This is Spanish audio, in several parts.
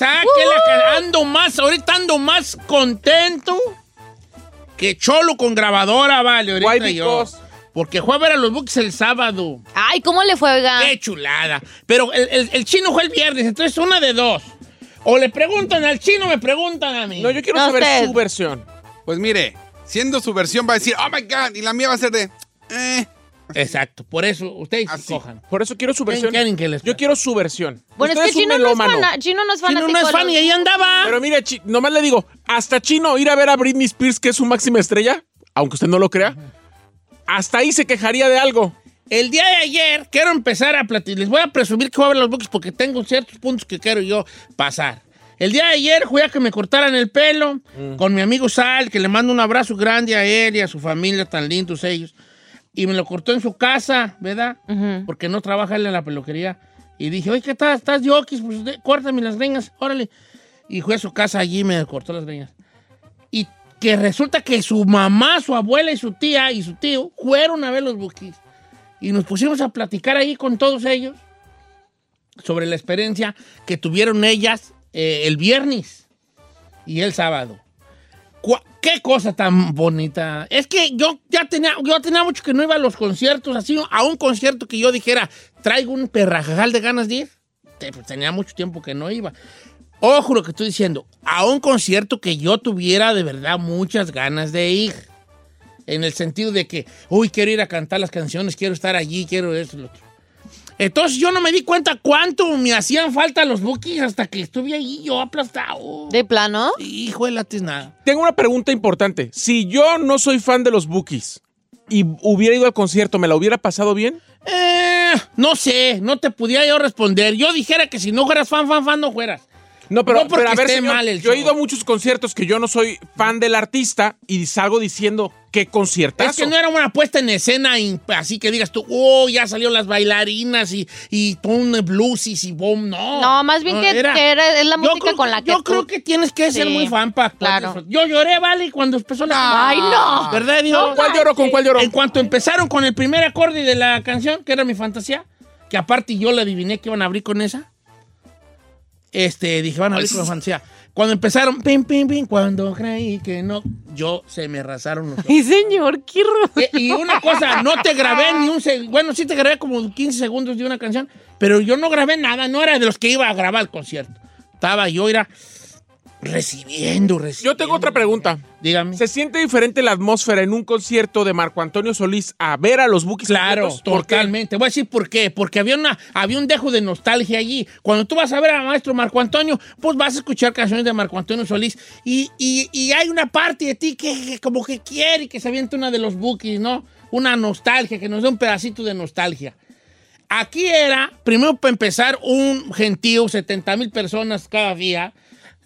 Está que la ando más, ahorita ando más contento que Cholo con grabadora, vale, ahorita Why yo. because? Porque fue a ver a los Bucks el sábado. Ay, ¿cómo le fue, oiga? Qué chulada. Pero el, el- el chino fue el viernes, entonces una de dos. O le preguntan al chino me preguntan a mí. No, yo quiero No, saber usted. su versión. Pues mire, siendo su versión va a decir, oh my God, y la mía va a ser de, eh. Exacto, por eso ustedes Así. cojan. Por eso quiero su ¿Quién versión. quieren que les- Yo quiero su versión. Bueno, Usted es que Chino no es, fana- Chino no es Chino fanático. no es de fan y ahí andaba. Pero mire, chi- nomás le digo, hasta Chino ir a ver a Britney Spears, que es su máxima estrella, aunque usted no lo crea, hasta ahí se quejaría de algo. El día de ayer quiero empezar a platicar. Les voy a presumir que voy a ver los Bucks porque tengo ciertos puntos que quiero yo pasar. El día de ayer fui a que me cortaran el pelo con mi amigo Sal, que le mando un abrazo grande a él y a su familia, tan lindos ellos. Y me lo cortó en su casa, ¿verdad? Porque no trabaja él en la peluquería. Y dije, oye, ¿qué tal? ¿Estás yoquis? Pues de- córtame las greñas, órale. Y fue a su casa allí y me cortó las greñas. Y que resulta que su mamá, su abuela y su tía y su tío fueron a ver los Bukis. Y nos pusimos a platicar ahí con todos ellos sobre la experiencia que tuvieron ellas eh, el viernes y el sábado. Qué cosa tan bonita. Es que yo ya tenía, yo tenía mucho que no iba a los conciertos, así a un concierto que yo dijera, traigo un perrajajal de ganas de ir. Pues, tenía mucho tiempo que no iba. Ojo lo que estoy diciendo, a un concierto que yo tuviera de verdad muchas ganas de ir. En el sentido de que, uy, quiero ir a cantar las canciones, quiero estar allí, quiero eso, lo otro. Entonces yo no me di cuenta cuánto me hacían falta los bookies hasta que estuve ahí yo aplastado. ¿De plano? Hijo de la tiznada. Tengo una pregunta importante. Si yo no soy fan de los Bookies y hubiera ido al concierto, ¿me la hubiera pasado bien? Eh, no sé, no te pudiera yo responder. Yo dijera que si no fueras fan, fan, fan, no fueras. No, pero, No porque pero a ver, esté señor, mal el yo he ido a muchos conciertos que yo no soy fan del artista y salgo diciendo qué conciertazo. Es que no era una puesta en escena in- así que digas tú, oh, ya salieron las bailarinas y, y un blues y boom, no. No, más bien que- que era- es la Yo música creo con que- la que Yo tú- creo que tienes que ser Sí, muy fan para claro. Yo lloré, vale, cuando empezó la... ¡Ay, no! ¿Verdad, Dios? ¿Cuál lloró? ¿Con cuál lloró? En cuanto empezaron con el primer acorde de la canción, que era mi fantasía, que aparte yo la adiviné que iban a abrir con esa. Este, dije, van a abrir con fantasía. Cuando empezaron, pim, pim, pim, cuando creí que no, yo se me rasaron los ojos. Ay, señor, qué horror. Eh, Y una cosa, no te grabé ni un segundo. Bueno, sí te grabé como 15 segundos de una canción, pero yo no grabé nada, no era de los que iba a grabar el concierto. Estaba yo, era recibiendo, recibiendo. Yo tengo otra pregunta. Dígame. ¿Se siente diferente la atmósfera en un concierto de Marco Antonio Solís a ver a los Bookies? Claro, totalmente. Voy a decir por qué. Porque había, una, había un dejo de nostalgia allí. Cuando tú vas a ver al maestro Marco Antonio, pues vas a escuchar canciones de Marco Antonio Solís. Y, y- y hay una parte de ti que, que como que quiere que se aviente una de los bookies, ¿no? Una nostalgia, que nos dé un pedacito de nostalgia. Aquí era, primero para empezar, un gentío, 70 mil personas cada día.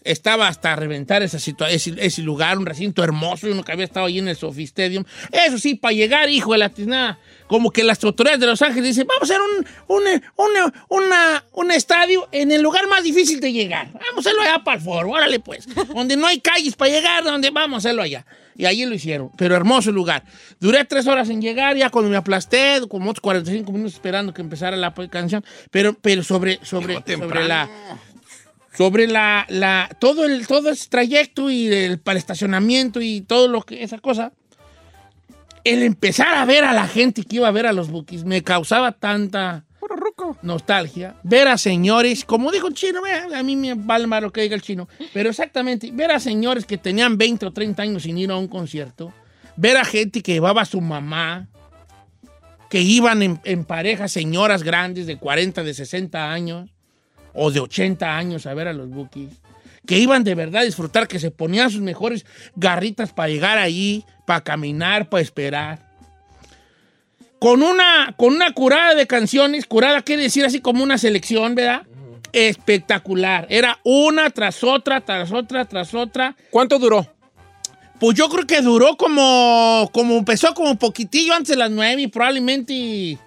Estaba hasta reventar esa situa- ese, ese lugar, un recinto hermoso, uno que había estado allí en el Sophie Stadium. Eso sí, para llegar, hijo de la tiznada, como que las autoridades de Los Ángeles dicen, vamos a hacer un, un, una- un estadio en el lugar más difícil de llegar. Vamos a hacerlo allá para el foro, órale pues. donde no hay calles para llegar, donde vamos a hacerlo allá. Y allí lo hicieron, pero hermoso lugar. Duré tres horas en llegar, ya cuando me aplasté, como otros 45 minutos esperando que empezara la canción, pero, pero sobre, sobre, sobre la sobre la, la todo el todo ese trayecto y el para el estacionamiento y todo lo que esa cosa el empezar a ver a la gente que iba a ver a los bookies me causaba tanta nostalgia, ver a señores, como dijo el chino, a mí me vale más lo que diga el chino, pero exactamente, ver a señores que tenían 20 o 30 años sin ir a un concierto, ver a gente que llevaba a su mamá, que iban en, en parejas, señoras grandes de 40, de 60 años o de 80 años a ver a los Bookies, que iban de verdad a disfrutar, que se ponían sus mejores garritas para llegar ahí, para caminar, para esperar con una, con una curada de canciones, curada quiere decir así como una selección, ¿verdad? Espectacular. Era una tras otra, tras otra, tras otra. ¿Cuánto duró? Pues yo creo que duró como, como empezó como poquitillo antes de las nueve y probablemente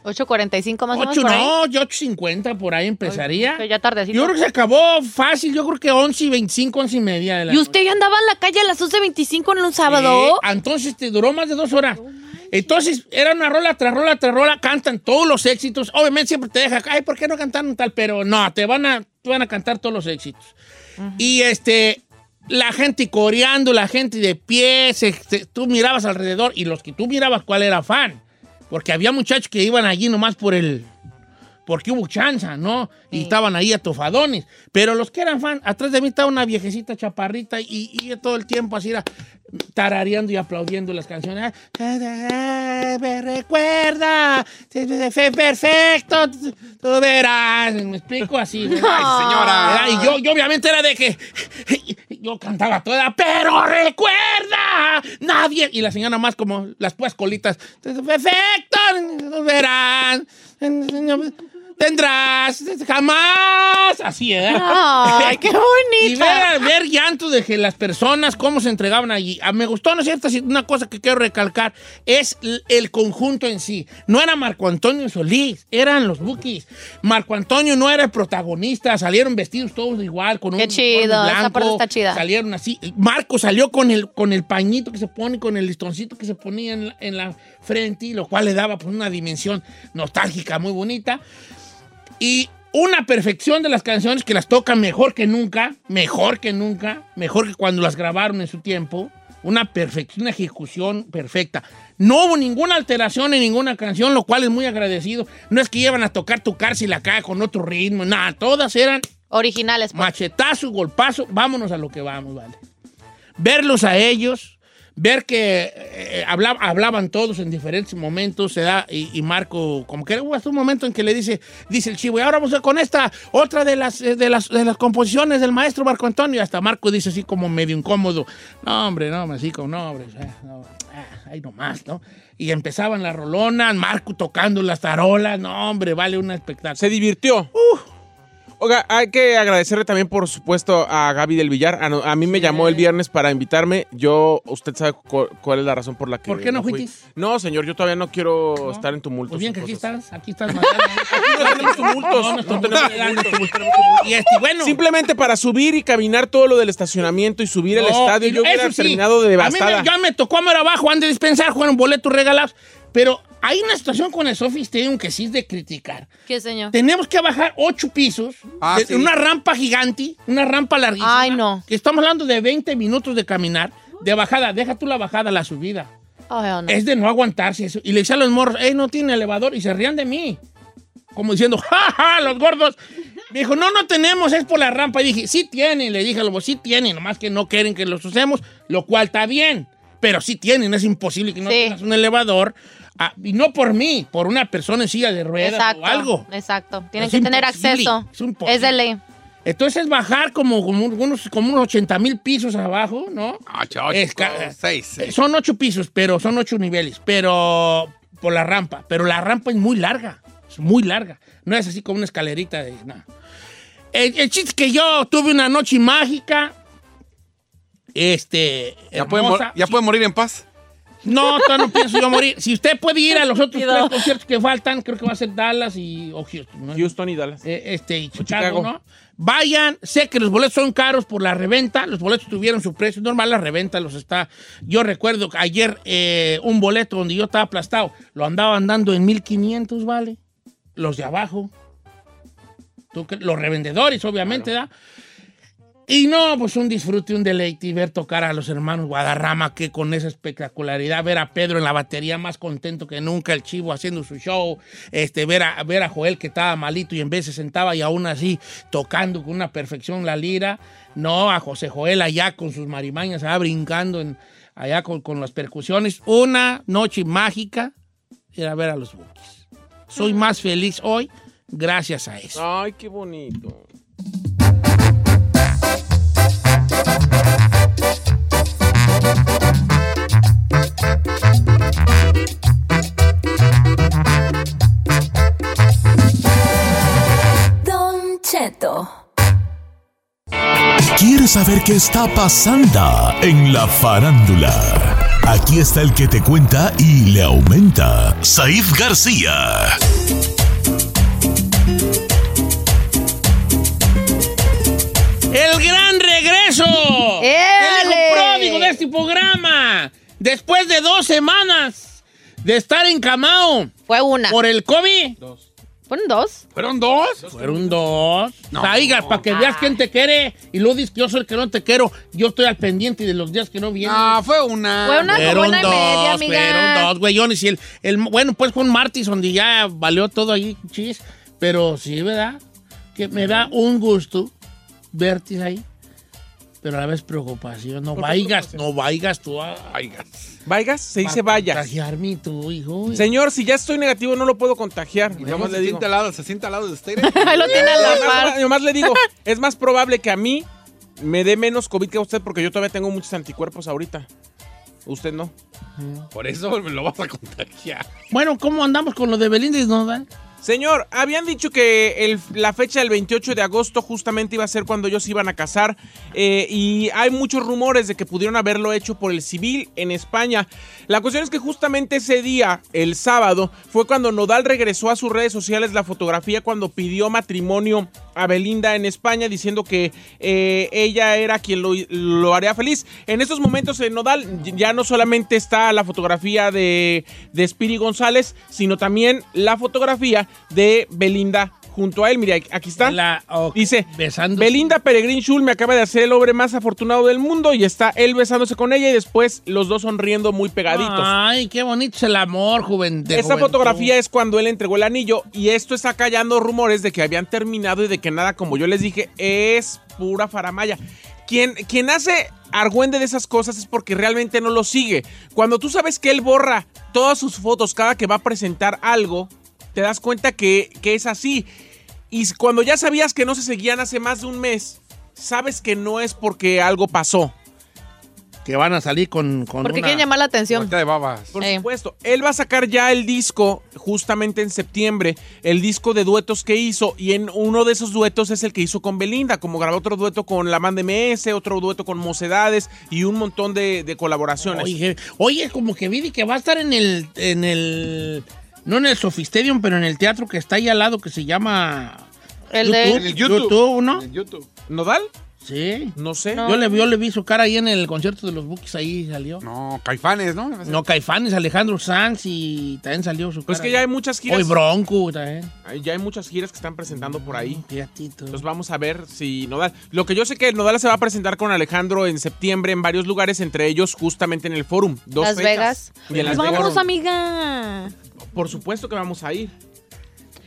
8.45 más o menos ocho, por ahí. no, yo 8.50 por ahí empezaría. Ya tardecito. Yo creo que se acabó fácil, yo creo que 11 y 25, 11 y media de la ¿Y usted ya andaba en la calle a las 11.25 en un sábado? Sí, entonces te duró más de dos horas. Entonces era una rola tras rola tras rola, cantan todos los éxitos. Obviamente siempre te deja, ay, ¿por qué no cantaron tal? Pero no, te van a, te van a cantar todos los éxitos. Y este, la gente coreando, la gente de pie, se- se- tú mirabas alrededor y los que tú mirabas, ¿cuál era fan? Porque había muchachos que iban allí nomás por el, porque hubo chanza, ¿no? Y estaban ahí atofadones. Pero los que eran fan, atrás de mí estaba una viejecita chaparrita y, y todo el tiempo así era tarareando y aplaudiendo las canciones. Me recuerda, fue perfecto, tú verás. Me explico así. Ay, señora. Y yo, yo obviamente era de que yo cantaba toda, pero recuerda, nadie. Y la señora más como las pues colitas. Perfecto, tú verás. Tendrás jamás. Así, ¿eh? Ay, qué Y bonita. ver, ver llanto de las personas, cómo se entregaban allí. Ah, Me gustó, ¿no es cierto? Una cosa que quiero recalcar es el conjunto en sí. No era Marco Antonio Solís, eran los Bookies. Marco Antonio no era el protagonista, salieron vestidos todos igual, con un Qué chido, esa blanco, parte está chida. Salieron así. Marco salió con el, con el pañito que se pone, con el listoncito que se ponía en la, en la frente, y lo cual le daba pues, una dimensión nostálgica muy bonita. Y una perfección de las canciones que las tocan mejor que nunca, mejor que nunca, mejor que cuando las grabaron en su tiempo. Una perfección, una ejecución perfecta. No hubo ninguna alteración en ninguna canción, lo cual es muy agradecido. No es que llevan a tocar tu cárcel acá con otro ritmo, nada, todas eran Originales. pues. machetazo, golpazo, vámonos a lo que vamos, vale. Verlos a ellos, ver que eh, habla- hablaban todos en diferentes momentos, se da, y, y Marco, como que hubo hasta un momento en que le dice, dice el chivo, y ahora vamos a con esta, otra de las, eh, de las, de las composiciones del maestro Marco Antonio, y hasta Marco dice así como medio incómodo, no, hombre, no, así como, no, hombre, no, ah, ahí nomás, ¿no? Y empezaban las rolonas, Marco tocando las tarolas, no, hombre, vale un espectáculo. Se divirtió. Oiga, hay que agradecerle también, por supuesto, a Gaby del Villar. A, no- a mí me llamó el viernes para invitarme. Yo, usted sabe cu- cuál es la razón por la que. ¿Por qué no fuiste? No, señor, yo todavía no quiero estar en tumultos. Pues bien que aquí estás, aquí estás mañana. no tenemos tumultos. No, no, No tenemos tumultos. Y este, bueno. Simplemente para subir y caminar todo lo del estacionamiento y subir al no, estadio, yo hubiera sí, terminado de A mí devastada. me, ya me tocó amor abajo, han de dispensar, jugaron boletos regalados. Pero hay una situación con el Sophie Stadium que sí es de criticar. ¿Qué señor? Tenemos que bajar ocho pisos, Ah, de- sí. una rampa gigante, una rampa larguísima. Ay, no. Que estamos hablando de 20 minutos de caminar, de bajada. Deja tú la bajada, la subida. Ay, oh, no. Es de no aguantarse eso. Y le decía a los morros, ey, no tiene elevador. Y se rían de mí. Como diciendo, ja, ja, los gordos. Me dijo, no, no tenemos, es por la rampa. Y dije, sí tienen. Le dije a los sí tienen, nomás que no quieren que los usemos, lo cual está bien. Pero sí tienen, es imposible que no Sí. tengas un elevador. Ah, y no por mí, por una persona en silla de ruedas Exacto. o algo. Exacto. Tienen Es que tener acceso. es. Es de ley. Entonces bajar como, como unos, como unos 80 mil pisos abajo, ¿no? Ocho, ocho, Es ca- seis, seis. Son ocho pisos, pero son ocho niveles, pero por la rampa. Pero la rampa es muy larga, es muy larga. No es así como una escalerita de nada. El, el chiste es que yo tuve una noche mágica. Este. ¿Ya, puede, mor- hermosa. ¿Ya Sí. puede morir en paz? No, todavía no pienso yo morir. Si usted puede ir a los otros tres conciertos que faltan, creo que va a ser Dallas y o Houston. ¿no? Houston y Dallas. Eh, este, y Chicago, Chicago. ¿no? Vayan, sé que los boletos son caros por la reventa, los boletos tuvieron su precio normal, la reventa los está. Yo recuerdo que ayer eh, un boleto donde yo estaba aplastado, lo andaban dando en 1500, ¿vale? Los de abajo. Los revendedores, obviamente, ¿da? Y no, pues un disfrute, un deleite y ver tocar a los hermanos Guadarrama, que con esa espectacularidad, ver a Pedro en la batería más contento que nunca, el chivo haciendo su show, este, ver, a, ver a Joel que estaba malito y en vez se sentaba y aún así tocando con una perfección la lira. No, a José Joel allá con sus marimañas, allá brincando allá con, con las percusiones. Una noche mágica era ver a los Bookies. Soy más feliz hoy gracias a eso. Ay, qué bonito. ¿Quieres saber qué está pasando en la farándula? Aquí está el que te cuenta y le aumenta, Saif García. El gran regreso. El hijo ¡Éale! pródigo de este programa. Después de dos semanas de estar encamado Fue una. por el COVID. ¿Fueron dos? ¿Fueron dos? Fueron dos. Traiga, para que veas quién te quiere. Y luego dices que yo soy el que no te quiero. Yo estoy al pendiente de los días que no vienen. No, fue una. Fue una como Fueron una y dos, media, amiga. fueron dos, güeyones. Y el, el, bueno, pues fue un martes donde ya valió todo ahí, chis. Pero sí, ¿verdad? Que me da un gusto verte ahí. Pero a la vez preocupación. No vayas, no vayas tú a... Vayas, se dice vayas. contagiarme tú, hijo. Señor, si ya estoy negativo, no lo puedo contagiar. Y nomás le digo. siente al lado, se siente al lado de usted. Ahí lo tiene a la Nomás- par. nomás le digo, es más probable que a mí me dé menos COVID que a usted porque yo todavía tengo muchos anticuerpos ahorita. Usted no. Por eso me lo vas a contagiar. Bueno, ¿cómo andamos con lo de Belinda y Nodal? Señor, habían dicho que la fecha del 28 de agosto justamente iba a ser cuando ellos iban a casar eh, y hay muchos rumores de que pudieron haberlo hecho por el civil en España. La cuestión es que justamente ese día, el sábado, fue cuando Nodal regresó a sus redes sociales la fotografía cuando pidió matrimonio a Belinda en España diciendo que eh, ella era quien lo, haría feliz. En estos momentos en Nodal ya no solamente está la fotografía de, de Spiri González, sino también la fotografía de Belinda junto a él. Mira, aquí está. La- Dice, besando. Belinda Peregrín Schul me acaba de hacer el hombre más afortunado del mundo y está él besándose con ella y después los dos sonriendo muy pegaditos. Ay, qué bonito es el amor, joven. de Esta juventud. fotografía es cuando él entregó el anillo y esto está callando rumores de que habían terminado y de que nada, como yo les dije, es pura faramaya. Quien, quien hace argüende de esas cosas es porque realmente no lo sigue. Cuando tú sabes que él borra todas sus fotos cada que va a presentar algo, te das cuenta que, que es así. Y cuando ya sabías que no se seguían hace más de un mes, sabes que no es porque algo pasó. Que van a salir con, con Porque una- quieren llamar la atención. De babas. Por Eh. supuesto. Él va a sacar ya el disco justamente en septiembre, el disco de duetos que hizo. Y en uno de esos duetos es el que hizo con Belinda, como grabó otro dueto con La Banda MS, otro dueto con Mocedades y un montón de, de colaboraciones. Oye, oye, como que vi que va a estar en el, en el, no en el Sofistadium, pero en el teatro que está ahí al lado que se llama El de- En el YouTube. ¿no? En el YouTube. ¿Nodal? Sí. No sé. No. Yo le, yo le vi su cara ahí en el concierto de los Bookies, ahí salió. No, Caifanes, ¿no? No, Caifanes, Alejandro Sanz y también salió su cara. Pues que ya hay muchas giras. Hoy Bronco también. Ya hay muchas giras que están presentando por ahí. Fíjate tú. Entonces vamos a ver si Nodal. Lo que yo sé que Nodal se va a presentar con Alejandro en septiembre en varios lugares, entre ellos justamente en el Forum. Dos Las. Vegas. Y en Las Pues Vegas. Vamos, amiga. Por supuesto que vamos a ir.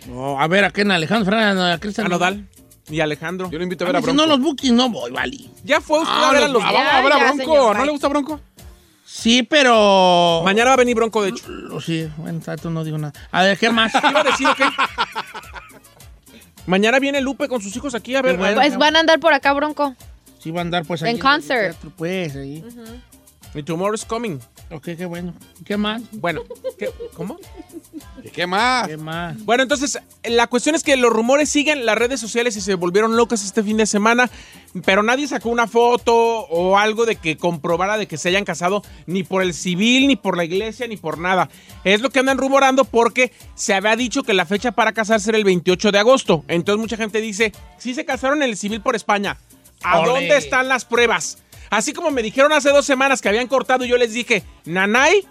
No, a ver, ¿a quién? Alejandro Fernández, a Cristian A Nodal y Alejandro. Yo lo invito a A ver a mí, si Bronco. no, los Bookies no voy, vale. Ya fue usted Ah, a ver a los- ah, a ver a Bronco. señor, ¿No le gusta Bronco? Sí, pero... Mañana va a venir Bronco, de hecho. Sí, bueno, exacto, no digo nada. A ver, ¿qué más? ¿Qué iba a decir o qué? Mañana viene Lupe con sus hijos aquí a ver. Bueno. Pues van a andar por acá, Bronco. Sí va a andar pues En ahí el concert. teatro, Pues, ahí. Y Tomorrow is coming. Ok, qué bueno. ¿Qué más? Bueno, ¿qué? ¿cómo? ¿Y ¿Qué más? ¿Qué más? Bueno, entonces, la cuestión es que los rumores siguen, las redes sociales y se volvieron locas este fin de semana, pero nadie sacó una foto o algo de que comprobara de que se hayan casado ni por el civil, ni por la iglesia, ni por nada. Es lo que andan rumorando porque se había dicho que la fecha para casarse era el 28 de agosto. Entonces mucha gente dice, sí se casaron en el civil por España. ¿A Ole. dónde están las pruebas? Así como me dijeron hace dos semanas que habían cortado y yo les dije, Nanay,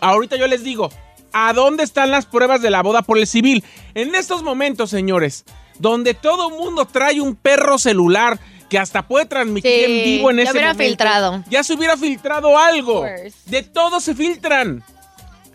ahorita yo les digo, ¿a dónde están las pruebas de la boda por el civil? En estos momentos, señores, donde todo mundo trae un perro celular que hasta puede transmitir Sí, en vivo en ya ese hubiera momento, filtrado. Ya se hubiera filtrado algo. De todo se filtran.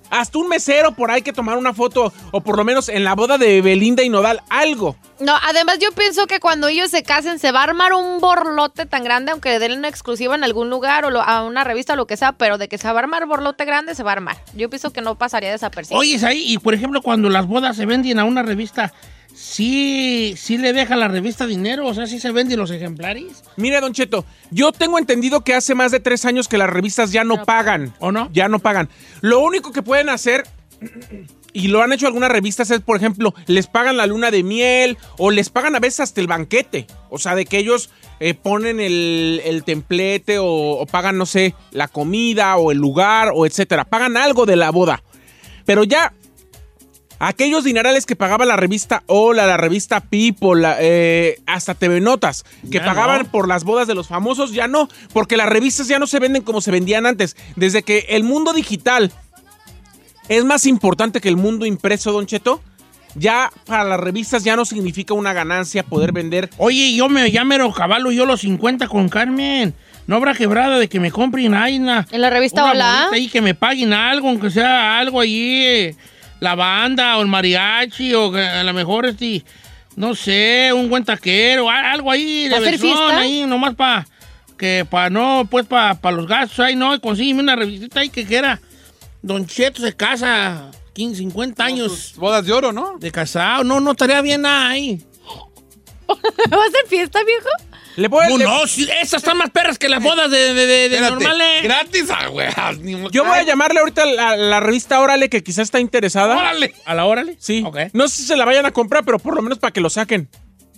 Hasta un mesero por ahí que tomar una foto, o por lo menos en la boda de Belinda y Nodal, algo. No, además yo pienso que cuando ellos se casen se va a armar un borlote tan grande, aunque le den una exclusiva en algún lugar o lo- a una revista o lo que sea, pero de que se va a armar borlote grande, se va a armar. Yo pienso que no pasaría desapercibido. Oye, es ahí, y por ejemplo, cuando las bodas se venden a una revista, ¿sí, sí le deja la revista dinero? O sea, ¿sí se venden los ejemplares? Mire, Don Cheto, yo tengo entendido que hace más de tres años que las revistas ya no pagan. ¿O no? Ya no pagan. Lo único que pueden hacer, y lo han hecho algunas revistas, es, por ejemplo, les pagan la luna de miel o les pagan a veces hasta el banquete. O sea, de que ellos eh, ponen el, el templete o, o pagan, no sé, la comida o el lugar o etcétera. Pagan algo de la boda. Pero ya Aquellos dinerales que pagaba la revista Hola, la revista People, la, eh, hasta TV Notas, que Ya pagaban no. por las bodas de los famosos, ya no, porque las revistas ya no se venden como se vendían antes. Desde que el mundo digital es más importante que el mundo impreso, Don Cheto, ya para las revistas ya no significa una ganancia poder vender. Oye, yo me ya mero caballo yo los 50 con Carmen. No habrá quebrada de que me compren ahí una, En la revista una Hola. ahí que me paguen algo, aunque sea algo allí, eh, la banda o el mariachi o a lo mejor este, no sé, un buen taquero, algo ahí de ¿Va a ser versión fiesta? ahí, nomás para que para no, pues para los gastos ahí, no, y consígueme una revistita ahí que quiera. Don Cheto se casa 15, 50 años Bodas de oro, ¿no? de casado, no, no estaría bien nada ahí. ¿Va a ser fiesta, viejo? Le puedo- No, le- no, sí, esas están más perras que las bodas de, de, de- de normales. Gratis, ah, güey. mo- yo voy a llamarle ahorita a la, la revista Órale, que quizás está interesada. ¡Órale! ¿A la órale? Sí. Ok. No sé si se la vayan a comprar, pero por lo menos para que lo saquen.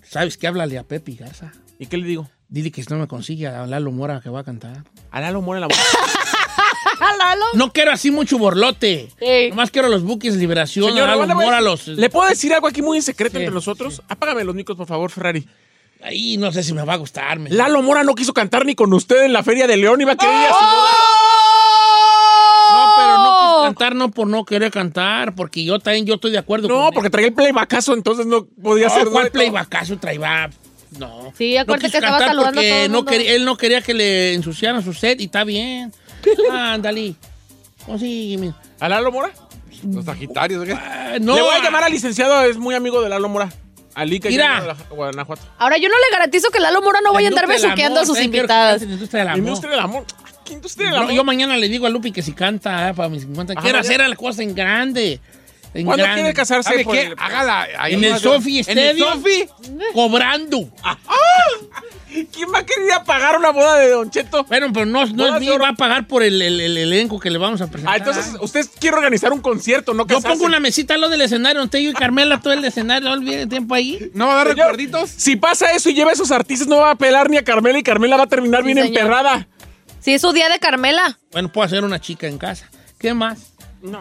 ¿Sabes qué? Háblale a Pepe Garza. ¿Y qué le digo? Dile que si no me consigue a Lalo Mora que va a cantar. A Lalo Mora la boda. Lalo. No quiero así mucho borlote. Sí. Nomás quiero los buques Liberación, Señor, a Lalo voy a Mora, los... ¿Le puedo decir algo aquí muy en secreto Sí, entre nosotros? Apágame los micros, por favor, Ferrari. Ahí no sé si me va a gustar. me- Lalo Mora no quiso cantar ni con usted en la Feria de León. Iba a querer ir a su ¡Oh! boda. No, pero no quiso cantar, no por no querer cantar, porque yo también yo estoy de acuerdo con No, él. porque traía el playbackazo, entonces no podía No, ser ¿Cuál playbackazo traía? No. Sí, acuérdate quiso que estaba cantar saludando a porque todo el no quería- él no quería que le ensuciaran su set y está bien. Ándale. Consígueme. ¿A Lalo Mora? Los Sagitarios, ¿qué? Ah, no. Le voy a llamar al licenciado, es muy amigo de Lalo Mora. Ali que Mira. Guanajuato. Ahora, yo no le garantizo que Lalo Mora no vaya a andar besuqueando a sus invitadas. industria del amor. Industria del amor. ¿Qué industria del No, amor? yo mañana le digo a Lupi que si canta eh, para mis 50. Ajá, Quiero hacer la cosa en grande. En ¿Cuándo grande. quiere casarse? ¿Sabe por qué? el- Hágala ahí. En el Sofi ¿En el Stadium. Sofi? Cobrando. ¿Quién va a querer pagar una boda de Don Cheto? Bueno, pero no, no es mío, va a pagar por el, el- el elenco que le vamos a presentar. Ah, entonces usted quiere organizar un concierto, no Yo pongo una mesita a lo del escenario, donde yo y Carmela todo el escenario, no olviden tiempo ahí. ¿No va a dar Señor, recuerditos? Si pasa eso y lleva a esos artistas, no va a pelar ni a Carmela y Carmela va a terminar Sí, bien señor. emperrada. Sí, es su día de Carmela. Bueno, puedo hacer una chica en casa. ¿Qué más? No,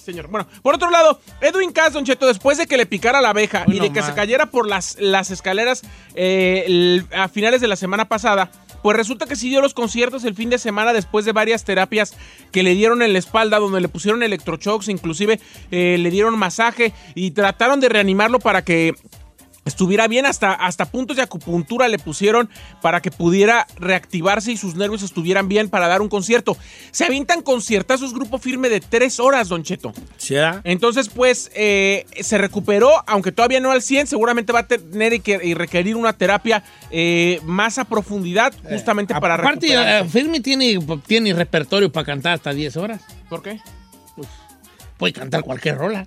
señor. Bueno, por otro lado, Edwin Cass, Don Cheto, después de que le picara la abeja y de que se cayera por las, las escaleras eh, el- a finales de la semana pasada, pues resulta que dio los conciertos el fin de semana después de varias terapias que le dieron en la espalda, donde le pusieron electroshocks, inclusive eh, le dieron masaje y trataron de reanimarlo para que estuviera bien, hasta, hasta puntos de acupuntura le pusieron para que pudiera reactivarse y sus nervios estuvieran bien para dar un concierto. Se avientan conciertazos grupo firme de tres horas, Don Cheto. ¿Será? Entonces, pues, eh, se recuperó, aunque todavía no al 100, seguramente va a tener y, que- y requerir una terapia eh, más a profundidad, justamente para Aparte, recuperarse. eh, Fermi tiene, tiene repertorio para cantar hasta 10 horas. ¿Por qué? Puede cantar cualquier rola.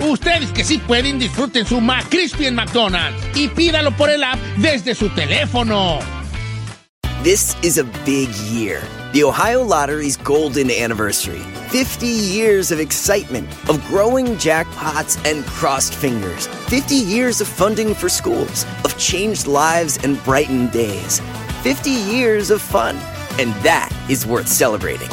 Ustedes que sí pueden, disfruten su en McDonald's y pídalo por el app desde su teléfono. This is a big year. The Ohio Lottery's golden anniversary. 50 years of excitement, of growing jackpots and crossed fingers. 50 years of funding for schools, of changed lives and brightened days. 50 years of fun. And that is worth celebrating.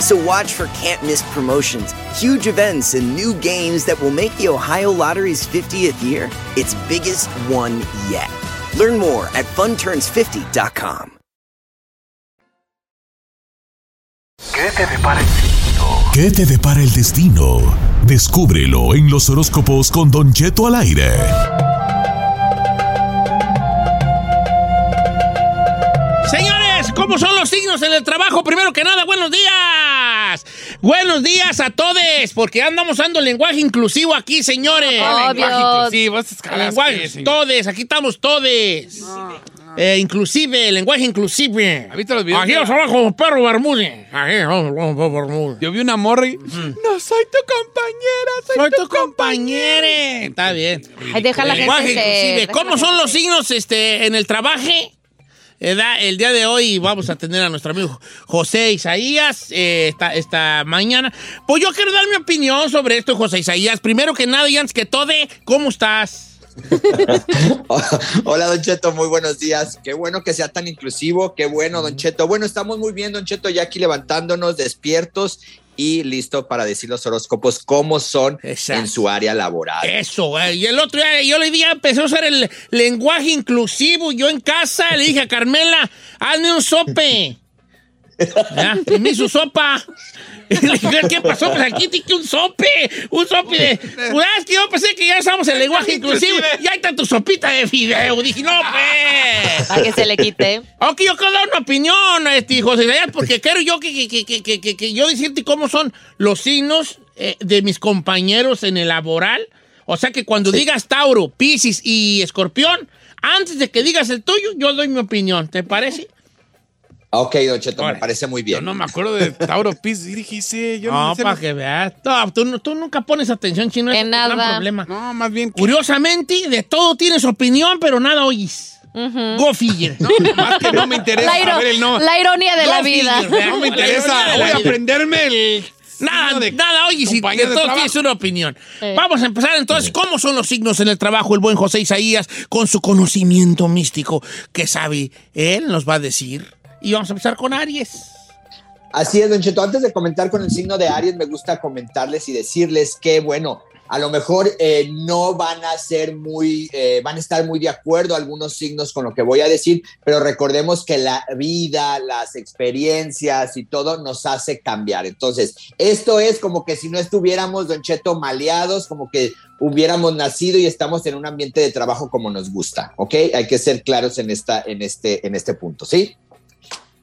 So watch for can't miss promotions, huge events, and new games that will make the Ohio Lottery's 50th year its biggest one yet. Learn more at funturns50.com. ¿Qué te depara el destino? ¿Qué te depara el destino? Descúbrelo en los horóscopos con Don Cheto al aire. ¿Cómo son los signos en el trabajo? Primero que nada, buenos días. Buenos días a todos, porque andamos usando lenguaje inclusivo aquí, señores. Obvio. Lenguaje inclusivo, Lenguaje, sí. todes, aquí estamos todes. Eh, inclusive, lenguaje inclusive. ¿Has visto los videos Aquí los abajo, perro Bermúdez. Aquí, vamos, Bermúdez. Yo vi una morra y... No soy tu compañera, soy, Soy tu, tu compañera. Está bien. Ay, deja la lenguaje gente inclusive. ¿Cómo la son gente los signos este, en el trabajo? El día de hoy vamos a tener a nuestro amigo José Isaías eh, esta, esta mañana. Pues yo quiero dar mi opinión sobre esto, José Isaías. Primero que nada y antes que todo, ¿cómo estás? Hola, Don Cheto, muy buenos días. Qué bueno que sea tan inclusivo, qué bueno, Don Cheto. Bueno, estamos muy bien, Don Cheto, ya aquí levantándonos, despiertos y listo para decir los horóscopos cómo son Exacto. en su área laboral. Eso, güey. Y el otro día, yo le dije, empecé a usar el lenguaje inclusivo. Yo en casa le dije a Carmela, hazme un sope. ¿Ya? Y me hizo sopa. Y le dije, ¿qué pasó? Pues aquí tiene un sope. Un sope de. Pues, es que yo pensé que ya usamos el lenguaje inclusivo. Y ahí está tu sopita de fideo. Dije, no, pues. Para que se le quite. Ok, yo quiero dar una opinión, este, José porque quiero yo que, que, que, que, que- que yo decirte cómo son los signos eh, de mis compañeros en el laboral. O sea que cuando digas Tauro, Piscis y Escorpión, antes de que digas el tuyo, yo doy mi opinión. ¿Te parece? Ok, Don Cheto, me parece muy Yo bien. no me acuerdo de Tauro Piz. Y dije, sí, yo No, no sé. para que veas. No, tú, nunca pones atención, chino. En es tu gran nada. problema. No, más bien... que- Curiosamente, de todo tienes opinión, pero nada oyes. Go figure. No, más que no me interesa La, iro- saber el no. la ironía de Go la vida. No me interesa. Voy a aprenderme el... Nada, de nada, oye, si de todo tienes una opinión. Eh. Vamos a empezar entonces. ¿Cómo son los signos en el trabajo? El buen José Isaías, con su conocimiento místico que sabe, él nos va a decir. Y vamos a empezar con Aries. Así es, Don Cheto. Antes de comentar con el signo de Aries, me gusta comentarles y decirles que, bueno, a lo mejor eh, no van a ser muy, eh, van a estar muy de acuerdo algunos signos con lo que voy a decir, pero recordemos que la vida, las experiencias y todo nos hace cambiar. Entonces, esto es como que si no estuviéramos, Don Cheto, maleados, como que hubiéramos nacido y estamos en un ambiente de trabajo como nos gusta, ¿ok? Hay que ser claros en, esta, en, este, en este punto, ¿sí?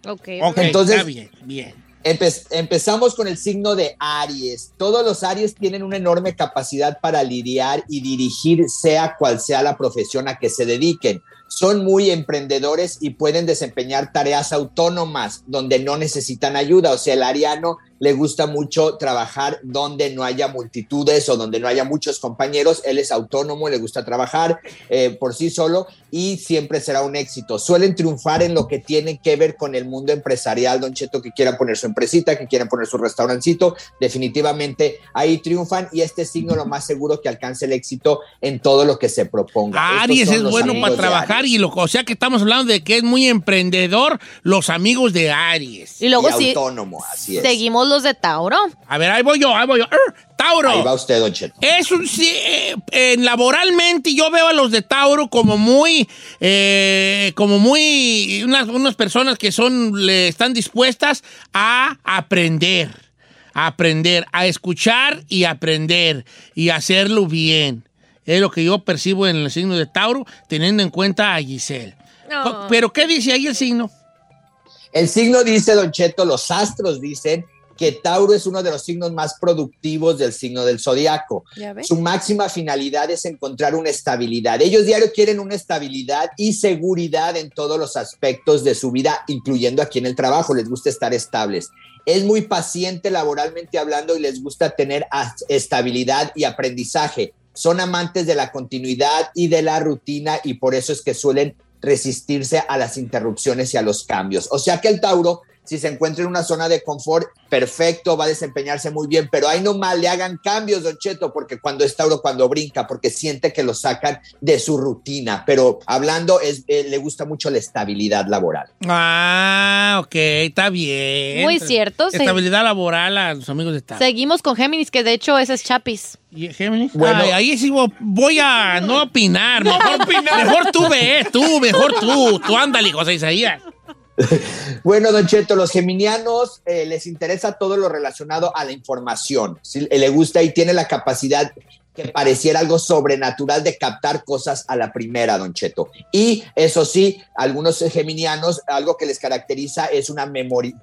Ok. Ok, Entonces- está bien, bien. Empe- empezamos con el signo de Aries. Todos los Aries tienen una enorme capacidad para lidiar y dirigir sea cual sea la profesión a que se dediquen. Son muy emprendedores y pueden desempeñar tareas autónomas donde no necesitan ayuda. O sea, el ariano le gusta mucho trabajar donde no haya multitudes o donde no haya muchos compañeros. Él es autónomo, le gusta trabajar eh, por sí solo y siempre será un éxito. Suelen triunfar en lo que tiene que ver con el mundo empresarial, Don Cheto, que quieran poner su empresita, que quieran poner su restaurancito. Definitivamente ahí triunfan y este signo lo más seguro que alcance el éxito en todo lo que se proponga. Aries es bueno para trabajar y lo, o sea que estamos hablando de que es muy emprendedor los amigos de Aries. Y luego Y sí, autónomo, así es. seguimos los de Tauro. A ver, ahí voy yo, ahí voy yo. Arr, Tauro. Ahí va usted, Don Cheto. Es un sí, eh, eh, laboralmente yo veo a los de Tauro como muy eh, como muy unas, unas personas que son le están dispuestas a aprender, a aprender, a escuchar y aprender y hacerlo bien. Es lo que yo percibo en el signo de Tauro, teniendo en cuenta a Giselle. No. Pero ¿qué dice ahí el signo? El signo dice, Don Cheto, los astros dicen que Tauro es uno de los signos más productivos del signo del zodiaco. Su máxima finalidad es encontrar una estabilidad. Ellos diario quieren una estabilidad y seguridad en todos los aspectos de su vida, incluyendo aquí en el trabajo. Les gusta estar estables. Es muy paciente laboralmente hablando y les gusta tener estabilidad y aprendizaje. Son amantes de la continuidad y de la rutina y por eso es que suelen resistirse a las interrupciones y a los cambios. O sea que el Tauro, si se encuentra en una zona de confort, perfecto, va a desempeñarse muy bien, pero ahí nomás le hagan cambios, Don Cheto, porque cuando es Tauro, cuando brinca, porque siente que lo sacan de su rutina. Pero hablando, es, eh, le gusta mucho la estabilidad laboral. Ah, ok, está bien. Muy cierto, sí. Estabilidad laboral a los amigos de Tauro. Seguimos con Géminis, que de hecho ese es Chapis. ¿Y Géminis? Bueno. Ay, ahí sí vo- voy a no opinar. Mejor, mejor tú ve, tú, mejor tú. Tú ándale, José Isaías. Bueno, Don Cheto, los geminianos eh, les interesa todo lo relacionado a la información. Eh, Le gusta y tiene la capacidad que pareciera algo sobrenatural de captar cosas a la primera, Don Cheto. Y eso sí, algunos geminianos, algo que les caracteriza es una,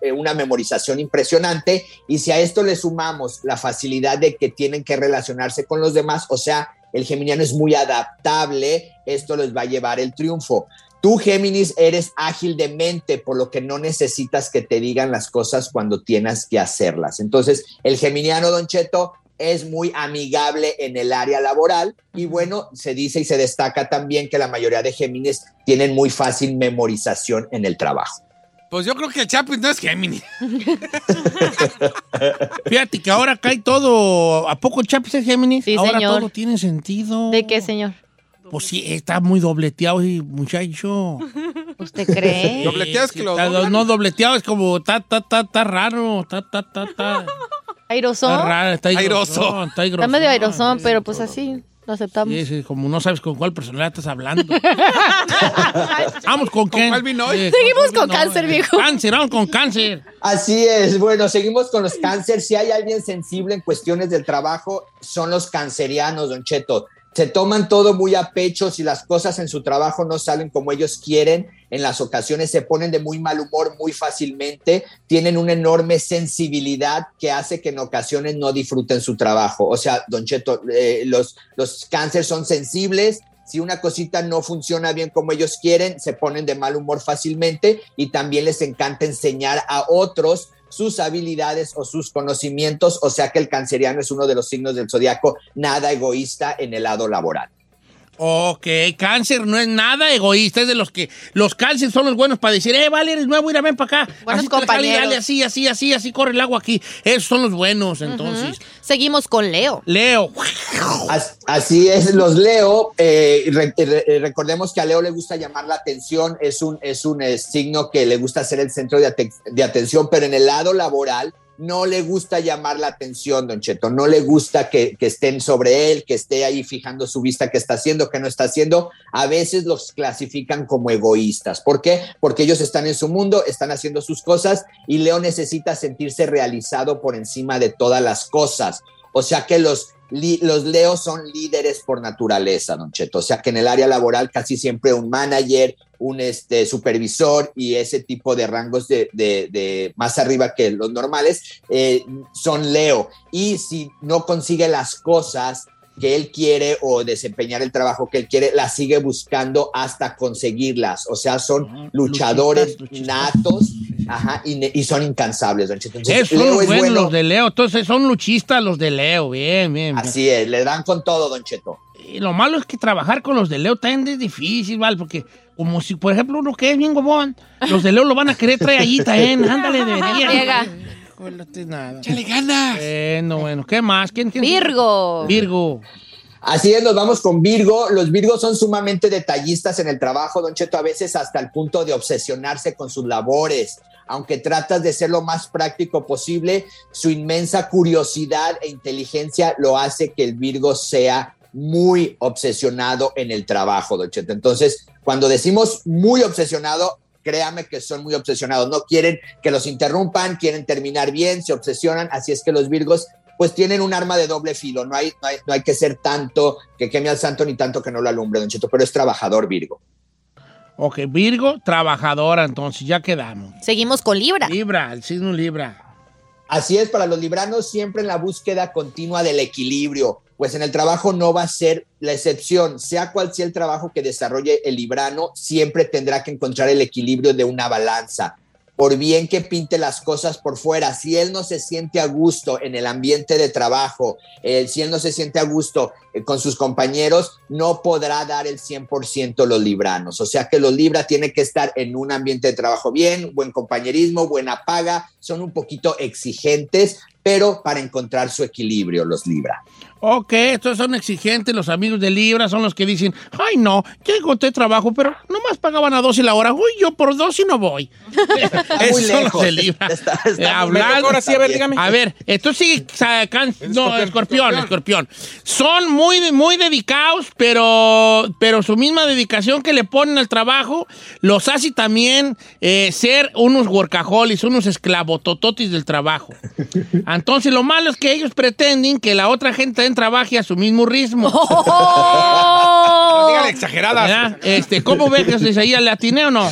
eh, una memorización impresionante. Y si a esto le sumamos la facilidad de que tienen que relacionarse con los demás, o sea, el geminiano es muy adaptable, esto les va a llevar el triunfo. Tú, Géminis, eres ágil de mente, por lo que no necesitas que te digan las cosas cuando tienes que hacerlas. Entonces, el geminiano, Don Cheto, es muy amigable en el área laboral y bueno, se dice y se destaca también que la mayoría de Géminis tienen muy fácil memorización en el trabajo. Pues yo creo que el Chapis no es Gemini. Fíjate que ahora cae todo. ¿A poco el Chapis es Géminis? Sí, ahora señor. todo tiene sentido. ¿De qué, señor? Pues sí, está muy dobleteado y muchacho. ¿Usted cree? Dobleteado es que lo doblan. No, dobleteado es como está, está, está, está raro. Está, está, está, está, ¿Airosón? está raro. Está Airoso. airosón, Está, Está medio airosón, Sí, pero pues así lo aceptamos. Sí, sí, como no sabes con cuál personalidad estás hablando. vamos con quién. hoy? Sí, Seguimos ¿cuál con cáncer, viejo. Cáncer, vamos con cáncer. Así es, bueno, seguimos con los cáncer. Si hay alguien sensible en cuestiones del trabajo, son los cancerianos, Don Cheto. Se toman todo muy a pecho si las cosas en su trabajo no salen como ellos quieren. En las ocasiones se ponen de muy mal humor muy fácilmente. Tienen una enorme sensibilidad que hace que en ocasiones no disfruten su trabajo. O sea, Don Cheto, eh, los, los cáncer son sensibles. Si una cosita no funciona bien como ellos quieren, se ponen de mal humor fácilmente y también les encanta enseñar a otros sus habilidades o sus conocimientos, o sea que el canceriano es uno de los signos del zodiaco nada egoísta en el lado laboral. Ok, cáncer no es nada egoísta, es de los que los cáncer son los buenos para decir, eh, vale, eres nuevo, mira, ven para acá. Buenos Así compañeros. dale, así, así, así, así corre el agua aquí. Esos son los buenos, entonces. Seguimos con Leo. Leo. As- Así es, los Leo, eh, re- re- recordemos que a Leo le gusta llamar la atención, es un, es un eh, signo que le gusta ser el centro de, de atención, pero en el lado laboral no le gusta llamar la atención, don Cheto, no le gusta que, que estén sobre él, que esté ahí fijando su vista, qué está haciendo, qué no está haciendo. A veces los clasifican como egoístas. ¿Por qué? Porque ellos están en su mundo, están haciendo sus cosas y Leo necesita sentirse realizado por encima de todas las cosas. O sea que los los Leos son líderes por naturaleza, Don Cheto. O sea que en el área laboral casi siempre un manager, un este, supervisor y ese tipo de rangos de, de- más arriba que los normales eh, son Leo. Y si no consigue las cosas que él quiere o desempeñar el trabajo que él quiere, las sigue buscando hasta conseguirlas. O sea, son luchadores natos ajá, y, ne- y son incansables, Don Cheto. Entonces, Esos son Leo es buenos, bueno. los de Leo. Entonces son luchistas los de Leo. Bien, bien. bien. Así es, le dan con todo, Don Cheto. Y lo malo es que trabajar con los de Leo también es difícil, ¿vale? Porque como si, por ejemplo, uno que es bien gobón, los de Leo lo van a querer traer allí también. Ándale, debería. Llega. Híjole, no te nada. ¡Échale ganas! Bueno, bueno. ¿Qué más? ¿Quién, quién? Virgo. Virgo. Así es, nos vamos con Virgo. Los Virgos son sumamente detallistas en el trabajo, Don Cheto, a veces hasta el punto de obsesionarse con sus labores. Aunque tratas de ser lo más práctico posible, su inmensa curiosidad e inteligencia lo hace que el Virgo sea muy obsesionado en el trabajo, Don Cheto. Entonces, cuando decimos muy obsesionado, créame que son muy obsesionados. No quieren que los interrumpan, quieren terminar bien, se obsesionan. Así es que los Virgos pues tienen un arma de doble filo. No hay, no hay, no hay que ser tanto que queme al santo ni tanto que no lo alumbre, Don Cheto, pero es trabajador Virgo. Ok, Virgo, trabajadora, entonces ya quedamos. Seguimos con Libra. Libra, el signo Libra. Así es, para los libranos siempre en la búsqueda continua del equilibrio, pues en el trabajo no va a ser la excepción, sea cual sea el trabajo que desarrolle el librano, siempre tendrá que encontrar el equilibrio de una balanza. Por bien que pinte las cosas por fuera, si él no se siente a gusto en el ambiente de trabajo, eh, si él no se siente a gusto eh, con sus compañeros, no podrá dar el 100% los libranos. O sea que los libra tienen que estar en un ambiente de trabajo bien, buen compañerismo, buena paga, son un poquito exigentes, pero para encontrar su equilibrio los libra. Ok, estos son exigentes, los amigos de Libra son los que dicen, ay no, ya encontré trabajo, pero nomás pagaban a 12 la hora, uy, yo por 12 no voy. Esos son los de Libra. Está- está muy hablando- Ahora sí, a ver, dígame. A ver, esto sigue sacan- no, escorpión, escorpión. Son muy, muy dedicados, pero, pero su misma dedicación que le ponen al trabajo los hace también eh, ser unos workaholics, unos esclavotototis del trabajo. Entonces, lo malo es que ellos pretenden que la otra gente también trabaje a su mismo ritmo. ¡Oh! Dígale exageradas. ¿Verdad? Este, ¿Cómo ves que ahí le atiné o no?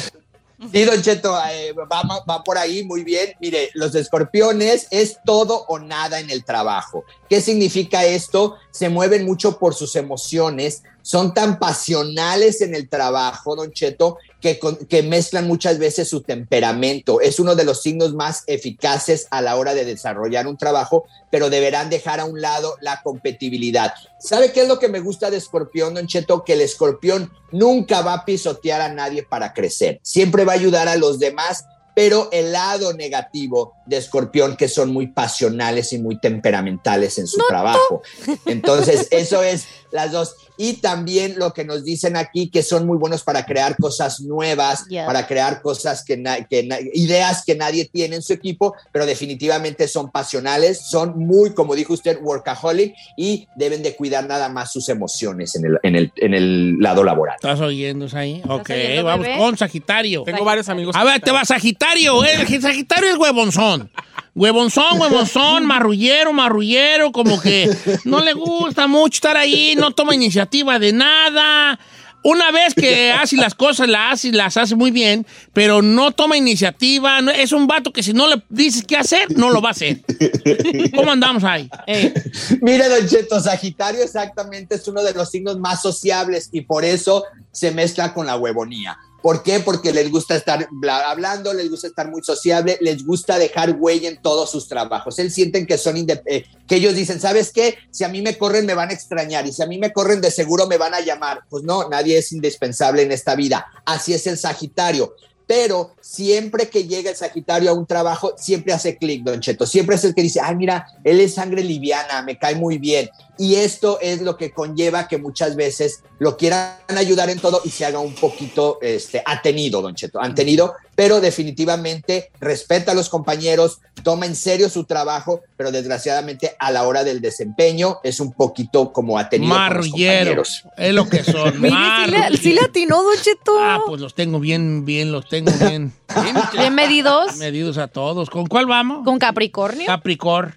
Sí, Don Cheto, eh, va, va por ahí muy bien. Mire, los escorpiones es todo o nada en el trabajo. ¿Qué significa esto? Se mueven mucho por sus emociones, son tan pasionales en el trabajo, Don Cheto, que, con- que mezclan muchas veces su temperamento. Es uno de los signos más eficaces a la hora de desarrollar un trabajo, pero deberán dejar a un lado la competitividad. ¿Sabe qué es lo que me gusta de Escorpión, Don Cheto? Que el escorpión nunca va a pisotear a nadie para crecer. Siempre va a ayudar a los demás, pero el lado negativo de Escorpión, que son muy pasionales y muy temperamentales en su trabajo. Entonces, eso es las dos. Y también lo que nos dicen aquí, que son muy buenos para crear cosas nuevas, Yeah. para crear cosas que, na- que na- ideas que nadie tiene en su equipo, pero definitivamente son pasionales, son muy, como dijo usted, workaholic y deben de cuidar nada más sus emociones en el, en el, en el lado laboral. ¿Estás oyendo ahí? Ok, oyendo, vamos bebé? con Sagitario. Tengo varios amigos. A ver, te va Sagitario. eh, El Sagitario es huevonzón. Huevonzón, huevonzón, marrullero, marrullero, como que no le gusta mucho estar ahí, no toma iniciativa de nada. Una vez que hace las cosas, las hace, las hace muy bien, pero no toma iniciativa. no- es un vato que si no le dices qué hacer, no lo va a hacer. ¿Cómo andamos ahí? Eh, Mire, Don Cheto, Sagitario exactamente es uno de los signos más sociables y por eso se mezcla con la huevonía. ¿Por qué? Porque les gusta estar bla- hablando, les gusta estar muy sociable, les gusta dejar huella en todos sus trabajos. Él sienten que son eh, que ellos dicen, ¿sabes qué? Si a mí me corren me van a extrañar y si a mí me corren de seguro me van a llamar. Pues no, nadie es indispensable en esta vida. Así es el Sagitario. Pero siempre que llega el Sagitario a un trabajo, siempre hace clic, Don Cheto. Siempre es el que dice, ay, mira, él es sangre liviana, me cae muy bien. Y esto es lo que conlleva que muchas veces lo quieran ayudar en todo y se haga un poquito este, atenido, Don Cheto, atenido, pero definitivamente respeta a los compañeros, toma en serio su trabajo, pero desgraciadamente a la hora del desempeño es un poquito como atenido con los Marrullero. compañeros. Es lo que son. mire, sí le, marrullero. sí le atinó, Don Cheto. Ah, pues los tengo bien, bien, los tengo bien Bien medidos. medidos a todos. ¿Con cuál vamos? Con Capricornio. Capricorn.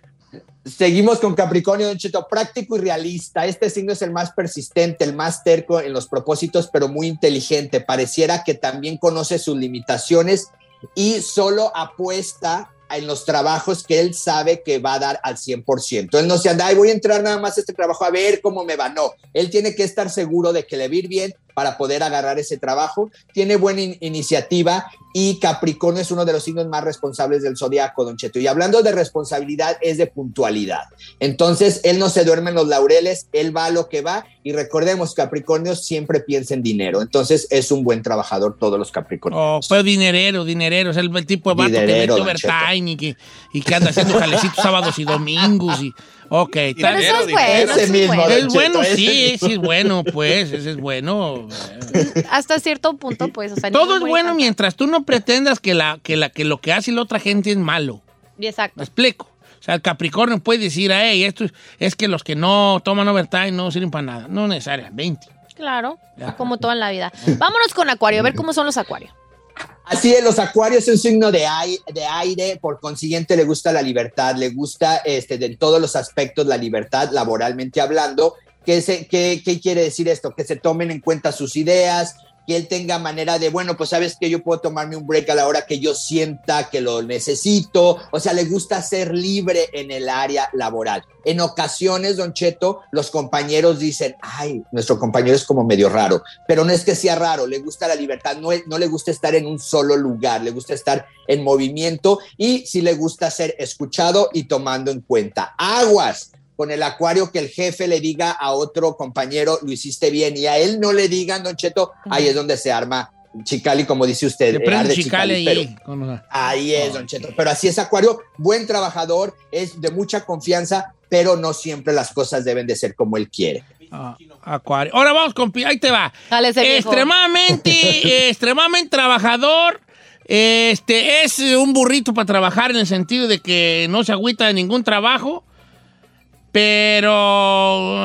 Seguimos con Capricornio, Don Cheto, práctico y realista. Este signo es el más persistente, el más terco en los propósitos, pero muy inteligente. Pareciera que también conoce sus limitaciones y solo apuesta en los trabajos que él sabe que va a dar al 100%. Él no se anda, ay, voy a entrar nada más a este trabajo a ver cómo me va. No, él tiene que estar seguro de que le va ir bien para poder agarrar ese trabajo. Tiene buena in- iniciativa y Capricornio es uno de los signos más responsables del zodiaco, Don Cheto. Y hablando de responsabilidad, es de puntualidad. Entonces, él no se duerme en los laureles, él va a lo que va. Y recordemos, Capricornio siempre piensa en dinero. Entonces, es un buen trabajador, todos los Capricornios. Oh, pues dinerero, dinerero. Es el, tipo de vato que mete overtime y que, y que anda haciendo jalecitos sábados y domingos. Y, ok. Pero eso es bueno, Ese mismo, Es bueno, sí, sí es bueno, pues, ese es bueno. Hasta cierto punto, pues, o sea, Todo es bueno mientras tú no pretendas que, la, que, la, que lo que hace la otra gente es malo. Exacto. ¿Me explico? O sea, el Capricornio puede decir, hey, esto es, es que los que no toman overtime no sirven para nada. No necesariamente. Claro, como todo en la vida. Vámonos con Acuario, a ver cómo son los Acuarios. Así es, los acuarios es un signo de, ai- de aire, por consiguiente le gusta la libertad, le gusta este, de todos los aspectos la libertad laboralmente hablando. ¿Qué, se, qué, ¿Qué quiere decir esto? Que se tomen en cuenta sus ideas, él tenga manera de, bueno, pues sabes que yo puedo tomarme un break a la hora que yo sienta que lo necesito. O sea, le gusta ser libre en el área laboral. En ocasiones, Don Cheto, los compañeros dicen, ay, nuestro compañero es como medio raro, pero no es que sea raro, le gusta la libertad, no, no le gusta estar en un solo lugar, le gusta estar en movimiento y sí le gusta ser escuchado y tomando en cuenta. Aguas con el acuario que el jefe le diga a otro compañero, lo hiciste bien, y a él no le digan, Don Cheto, ahí es donde se arma Chicali, como dice usted. Chicale Chicali, ahí. con- Ahí es, Don Cheto. Pero así es Acuario, buen trabajador, es de mucha confianza, pero no siempre las cosas deben de ser como él quiere. Ah, acuario. Ahora vamos con... pi- Ahí te va. Dale ese viejo. Extremadamente, extremadamente trabajador. Este es un burrito para trabajar en el sentido de que no se agüita de ningún trabajo. Pero.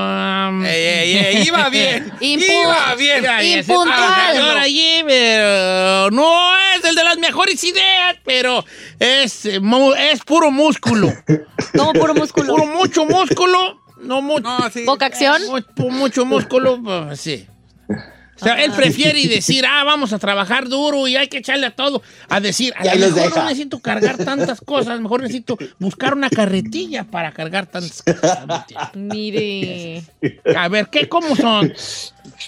um, Ey, ey, ey, iba bien. Iba bien. Impuntual. señor allí, pero no es el de las mejores ideas, pero es, mu- es puro músculo. Como puro músculo. puro mucho músculo, no mucho. No, sí. Poca acción. Mucho, mucho músculo, pues, sí. O sea, él prefiere decir, ah, vamos a trabajar duro y hay que echarle a todo, a decir, a lo mejor deja. no necesito cargar tantas cosas, mejor necesito buscar una carretilla para cargar tantas cosas. Mire. A ver, ¿qué, cómo son?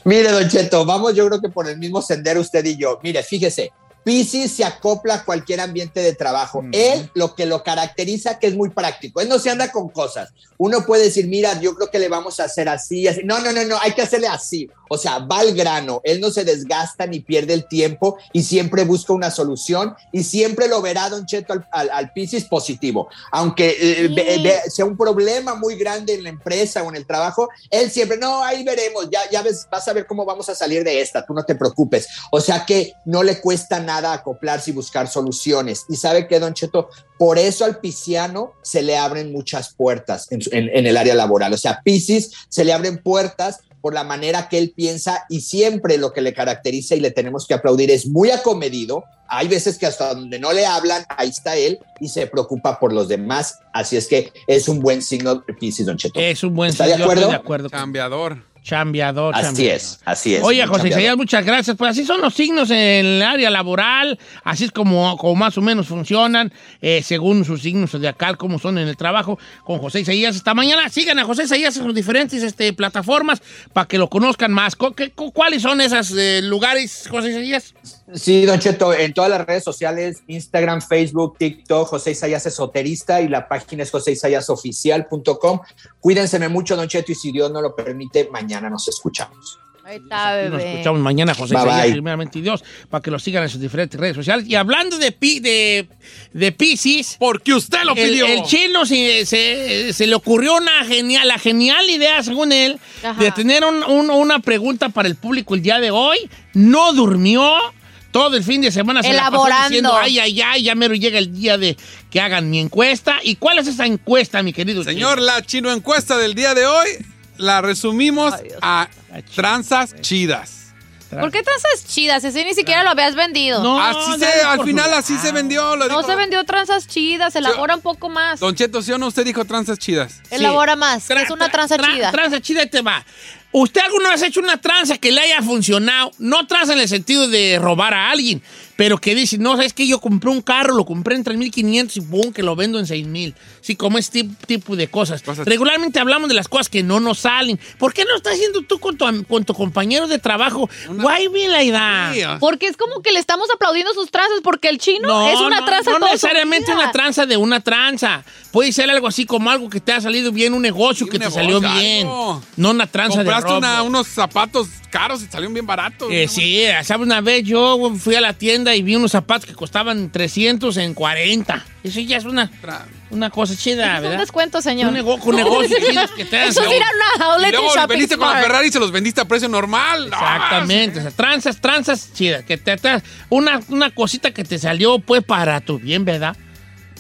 Mire, Don Cheto, vamos yo creo que por el mismo sendero usted y yo. Mire, fíjese, Piscis se acopla a cualquier ambiente de trabajo. Él lo que lo caracteriza que es muy práctico. Él no se anda con cosas. Uno puede decir, mira, yo creo que le vamos a hacer así, así. No, no, no, no, hay que hacerle así. O sea, va al grano. Él no se desgasta ni pierde el tiempo y siempre busca una solución y siempre lo verá, Don Cheto, al, al, positivo. Aunque eh, Sí. ve- ve- sea un problema muy grande en la empresa o en el trabajo, él siempre, no, ahí veremos, ya, ya ves, vas a ver cómo vamos a salir de esta, tú no te preocupes. O sea que no le cuesta nada acoplarse y buscar soluciones. Y sabe que, Don Cheto, por eso al pisciano se le abren muchas puertas en, su- en- en el área laboral. O sea, Piscis se le abren puertas por la manera que él piensa y siempre lo que le caracteriza y le tenemos que aplaudir es muy acomedido. Hay veces que hasta donde no le hablan, ahí está él y se preocupa por los demás. Así es que es un buen signo Piscis, Don Cheto. Es un buen ¿Está de acuerdo? de acuerdo. Cambiador. Chambeador, Así es, así es. Oye, José. Isaías, muchas gracias. Pues así son los signos en el área laboral, así es como, como más o menos funcionan, eh, según sus signos de acá, cómo son en el trabajo, con José Isaías. Esta mañana sigan a José Isaías en sus diferentes este, plataformas para que lo conozcan más. ¿Cu- qué- cu- ¿Cuáles son esos eh, lugares, José Isaías? Sí, Don Cheto, en todas las redes sociales, Instagram, Facebook, TikTok, José Isaías Esoterista y la página es joséisaiasoficial.com. Cuídense mucho, Don Cheto, y si Dios no lo permite, mañana nos escuchamos. Ahí está, Nos escuchamos mañana, José Bye, Isaías, bye. primeramente y Dios, para que lo sigan en sus diferentes redes sociales. Y hablando de, pi- de, de Pisces, Porque usted lo el, pidió. el chino se, se- se le ocurrió una genial, la genial idea, según él, Ajá. de tener un- un- una pregunta para el público el día de hoy. No durmió. Todo el fin de semana se la pasó Elaborando. diciendo, ay, ay, ay, ya mero llega el día de que hagan mi encuesta. ¿Y cuál es esa encuesta, mi querido Señor, chino? la chino encuesta del día de hoy la resumimos Ay, a tranzas chidas. ¿Por qué tranzas chidas? Ese ni siquiera lo habías vendido. No, Así se, al final así se vendió. Lo No dijo. se vendió tranzas chidas, elabora un poco más. Don Cheto, ¿sí o no? Usted dijo tranzas chidas. Elabora más. Tra- es una tra- tranza tra- chida. Tranza chida, ahí te va. ¿Usted alguna vez ha hecho una tranza que le haya funcionado? No tranza en el sentido de robar a alguien, pero que dice, no, es que yo compré un carro, lo compré en 3.500 y boom, que lo vendo en 6.000. Sí, como este tip- tipo de cosas. Cosas- Regularmente hablamos de las cosas que no nos salen. ¿Por qué no estás haciendo tú con tu, con tu compañero de trabajo? Guay, bien la idea. Porque es como que le estamos aplaudiendo sus tranzas porque el chino es una no, tranza No su necesariamente una tranza de una tranza. Puede ser algo así como algo que te ha salido bien, un negocio Sí, que un te negocio, salió bien. algo. No una tranza de Compraste robo. una- unos zapatos caros y salieron bien baratos. Eh, ¿no? sí, ¿sabes? Una vez yo fui a la tienda y vi unos zapatos que costaban 300 en 40. Eso ya es una, una cosa chida, Es un ¿verdad? descuento, señor. Un, nego con negocios chidos que te dan. Eso es ir a una Y outlet en luego shopping veniste con la. Ferrari y se los vendiste a precio normal. Exactamente, o sea, tranzas, tranzas chidas. Que te, te- una, una cosita que te salió pues para tu bien, ¿verdad?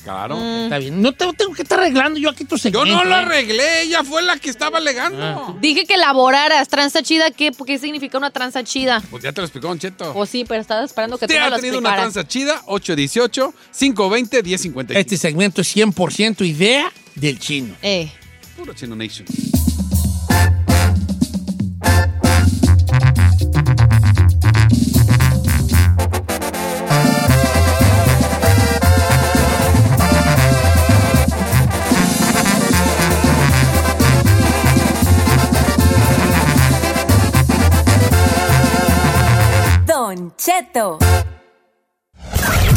Claro. Está bien. No tengo, tengo que estar arreglando yo aquí tu Yo segmento. no lo ¿eh? arreglé, ella fue la que estaba alegando. Ah. Dije que elaboraras. Tranza chida, ¿qué? ¿Qué significa una tranza chida? Pues ya te lo explicó Don Cheto. Pues sí, pero estaba esperando que tú Usted me ha lo tenido una tranza chida, 818-520-1055. Este segmento es 100% idea del chino. Eh. Puro Chino Nation. Cheto.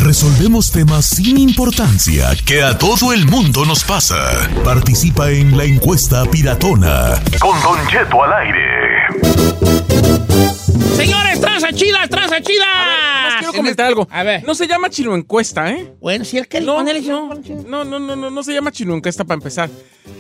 Resolvemos temas sin importancia que a todo el mundo nos pasa. Participa en la encuesta piratona. Con Don Cheto al aire. Señores, tranza chida, tranza chida. quiero comentar algo. A ver. No se llama chino encuesta, ¿eh? Bueno, si ponerle no, no, no, no, no, no se llama chino encuesta para empezar.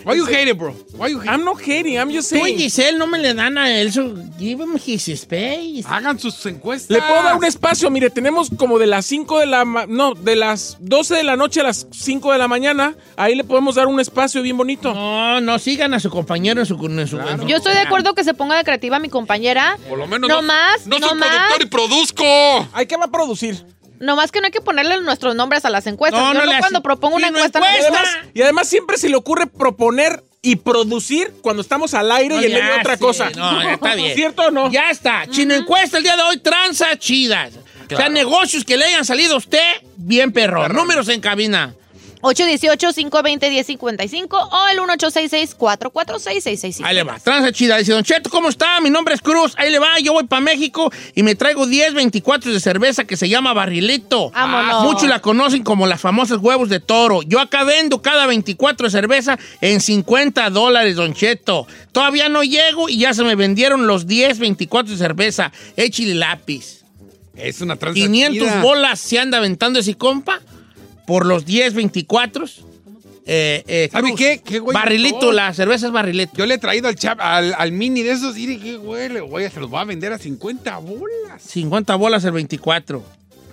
Why you hate it, bro? Why you hate I'm not hating, I'm just Tú y saying. Giselle no me le dan a él su... Give him his space. Hagan sus encuestas. Le puedo dar un espacio, mire, tenemos como de las 5 de la ma- no, de las 12 de la noche a las 5 de la mañana, ahí le podemos dar un espacio bien bonito. No, no, sigan a su compañero en su... en su- Yo estoy de acuerdo que se ponga de creativa mi compañera. Por lo menos no, no, más, no no, soy más. productor y produzco. ¿Hay que va a producir? No más que no hay que ponerle nuestros nombres a las encuestas. No, Yo no no le cuando hace- propongo una Sí, no encuesta. Y encuesta. además, y además siempre se le ocurre proponer y producir cuando estamos al aire No, y en medio de otra cosa. No, ya está bien. ¿Cierto o no? Ya está. Chino encuesta el día de hoy, tranza chidas. O sea, negocios que le hayan salido a usted, bien perro. Números en cabina. 818-520-1055 o el 1866-446-6655. Ahí le va. Tranza chida. Dice, Don Cheto, ¿cómo está? Mi nombre es Cruz. Ahí le va. Yo voy para México y me traigo 10 24 de cerveza que se llama Barrilito. Vámonos. Muchos la conocen como las famosas huevos de toro. Yo acá vendo cada 24 de cerveza en 50 dólares, Don Cheto. Todavía no llego y ya se me vendieron los 10 24 de cerveza. Échile lápiz. Es una tranza 500 chida. bolas se anda aventando ese compa por los 10 24. Eh, eh, ¿Sabe Cruz. qué? ¿Qué güey? Barrilito, la cerveza es barrilito. Yo le he traído al, chap, al, al mini de esos y dije, ¿qué huele? Güey, se los voy a vender a 50 bolas. 50 bolas el 24.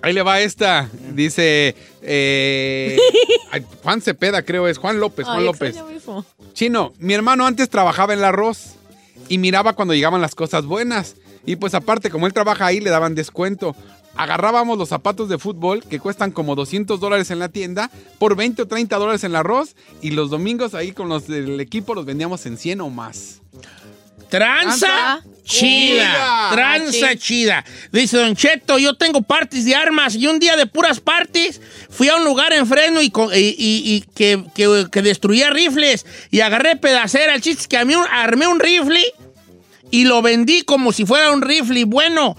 Ahí le va esta. Dice eh, Juan Cepeda, creo es. Juan López, Juan Ay, López. Chino, mi hermano antes trabajaba en el arroz y miraba cuando llegaban las cosas buenas. Y pues aparte, como él trabaja ahí, le daban descuento. Agarrábamos los zapatos de fútbol que cuestan como 200 dólares en la tienda por 20 o 30 dólares en el arroz y los domingos ahí con los del equipo los vendíamos en 100 o más. Tranza chida. Tranza chida. Dice Don Cheto, yo tengo parties de armas y un día de puras parties fui a un lugar en freno y, co- y- y- y que, que- que destruía rifles y agarré pedacera. El chiste es que a mí un- armé un rifle y lo vendí como si fuera un rifle bueno.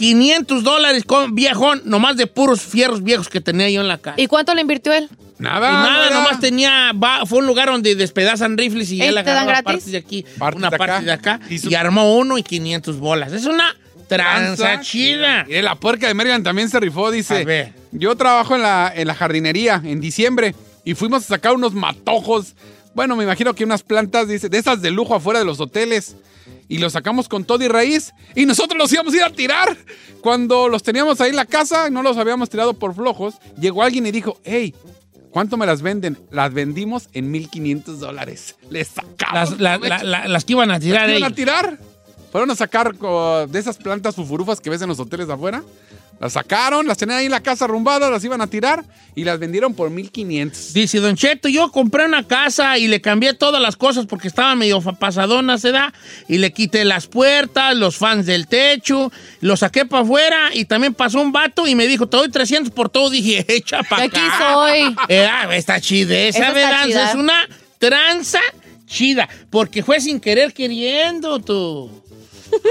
500 dólares con viejón, nomás de puros fierros viejos que tenía yo en la casa. ¿Y cuánto le invirtió él? Nada, Y nada, no era- nomás tenía, va- fue un lugar donde despedazan rifles y él ¿Te dan agarraba partes de aquí, una de acá. parte de acá, Y armó uno y 500 bolas. Es una tranza chida. Y la puerca de Mergan también se rifó, A dice. ver. Yo trabajo en la, en la jardinería en diciembre y fuimos a sacar unos matojos. Bueno, me imagino que unas plantas, dice, de esas de lujo afuera de los hoteles. Y los sacamos con todo y raíz. Y nosotros los íbamos a ir a tirar. Cuando los teníamos ahí en la casa, no los habíamos tirado por flojos, llegó alguien y dijo, hey, ¿cuánto me las venden? Las vendimos en 1500 dólares. Les sacamos. Las, la- la- la- las que iban a tirar ¿Las iban a tirar? Fueron a sacar de esas plantas fufurufas que ves en los hoteles de afuera. Las sacaron, las tenían ahí en la casa arrumbadas, las iban a tirar y las vendieron por 1500. Dice Don Cheto, yo compré una casa y le cambié todas las cosas porque estaba medio pasadona, se da, y le quité las puertas, los fans del techo, lo saqué para afuera y también pasó un vato y me dijo, te doy 300 por todo. Dije, echa para Aquí acá. soy. Eh, ah, está chida esa, ¿verdad? Es una tranza chida, porque fue sin querer queriendo tú.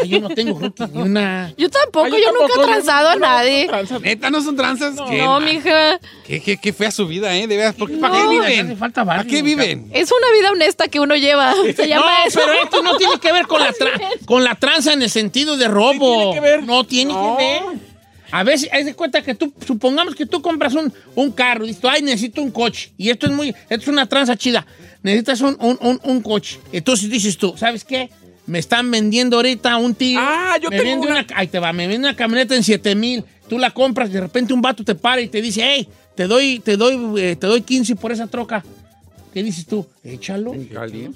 Ay, yo no tengo rookie ni una. Yo tampoco, Ay, yo, yo nunca he transado a no- nadie. no tranza. Neta, no son tranzas. ¿Qué, No, mija. qué, qué, qué fea su vida, ¿eh? De veras, ¿por qué- ¿Para qué No. Viven? falta ¿Para qué viven? Es una vida honesta que uno lleva. Se llama no, eso. pero esto no tiene que ver con la, tra- con la tranza en el sentido de robo. tiene que ver? No tiene No. que ver. A veces, haz de cuenta que tú, supongamos que tú compras un, un carro, dices, ay, necesito un coche. Y esto es muy, esto es una tranza chida. Necesitas un, un, un, un coche. Entonces dices tú, ¿sabes qué? Me están vendiendo ahorita un tío. Ah, yo me tengo vende una- una... Ahí te va, me vende una camioneta en 7 mil. Tú la compras, de repente un vato te para y te dice, hey, te doy, te doy, eh, te doy 15 por esa troca. ¿Qué dices tú? Échalo.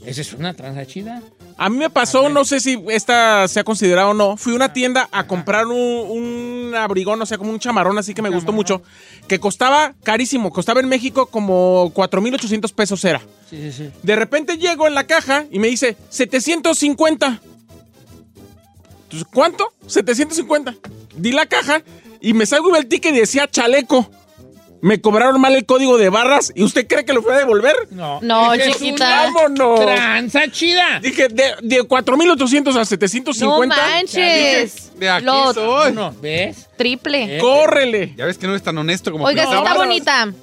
Esa es una tranza chida. A mí me pasó, no sé si esta se ha considerado o no. Fui a una tienda a comprar un, un abrigón, o sea, como un chamarrón, así que me gustó mucho. Que costaba carísimo. Costaba en México como 4,800 pesos era. Sí, sí, sí. De repente llego en la caja y me dice 750. Entonces, ¿cuánto? 750. Di la caja y me salgo y el ticket y decía chaleco. Me cobraron mal el código de barras y usted cree que lo fui a devolver. No, No, es chiquita. ¡Vámonos! Tranza chida. Dije, de, de 4,800 a No 750. manches. De aquí Lo soy. No, ¿ves? triple. Eh. ¡Córrele! Ya ves que no es tan honesto como Oiga, sí está bonita.